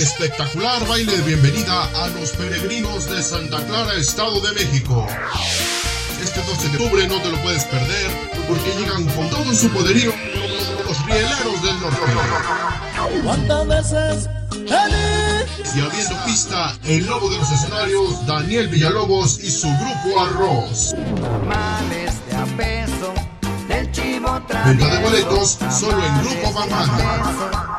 Espectacular baile de bienvenida a los peregrinos de Santa Clara, Estado de México. Este 12 de octubre no te lo puedes perder porque llegan con todo su poderío los rieleros del norte. ¿Cuántas veces Y abriendo pista, el lobo de los escenarios, Daniel Villalobos y su grupo Arroz. Venta de boletos solo en Grupo Van